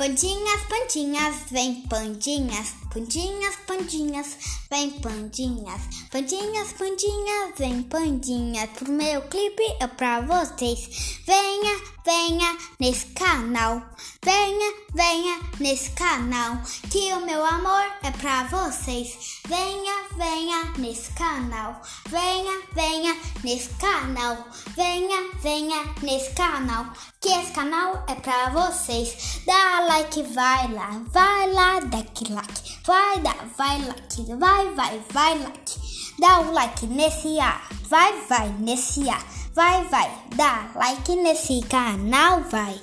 Pandinhas, pandinhas, vem pandinhas, pandinhas, pandinhas, vem pandinhas, pandinhas, pandinhas, vem pandinhas. Pro meu clipe é pra vocês. Venha, venha nesse canal, venha, venha nesse canal, que o meu amor é pra vocês. Venha, venha nesse canal, venha, venha nesse canal, venha, venha nesse canal, que esse canal é pra vocês. Dá like, vai lá, vai lá, dá que like, vai dar, vai like, vai, vai, vai like. Dá o like nesse ar, vai, vai nesse ar, vai, vai, dá like nesse canal, vai.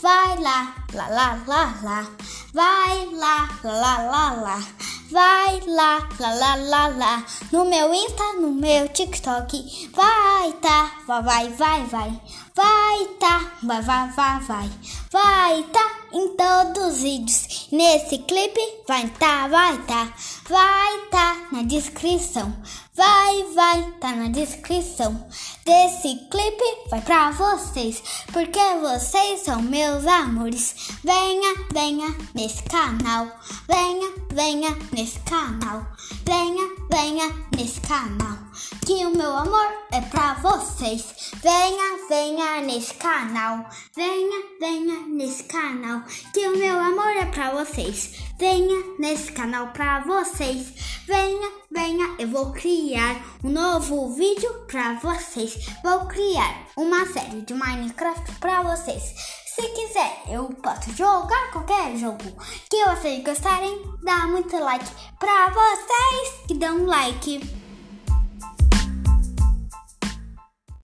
Vai lá, lá, lá, lá, lá, vai lá, lá, lá, lá, lá. Vai lá, lá, lá, lá, lá, no meu Insta, no meu TikTok. Vai tá, vai, vai, vai, vai, vai tá, vai, vai, vai, vai, vai tá em todos os vídeos. Nesse clipe vai tá, vai tá, vai tá na descrição. Vai, vai, tá na descrição desse clipe. Vai pra vocês, porque vocês são meus amores. Venha, venha nesse canal. Venha, venha nesse canal. Venha, venha nesse canal. Que o meu amor é pra vocês. Venha, venha nesse canal. Venha, venha nesse canal. Que o meu amor é pra vocês. Venha nesse canal pra vocês. Venha, venha, eu vou criar um novo vídeo pra vocês. Vou criar uma série de Minecraft pra vocês. Se quiser, eu posso jogar qualquer jogo que vocês gostarem. Dá muito like pra vocês que dão like.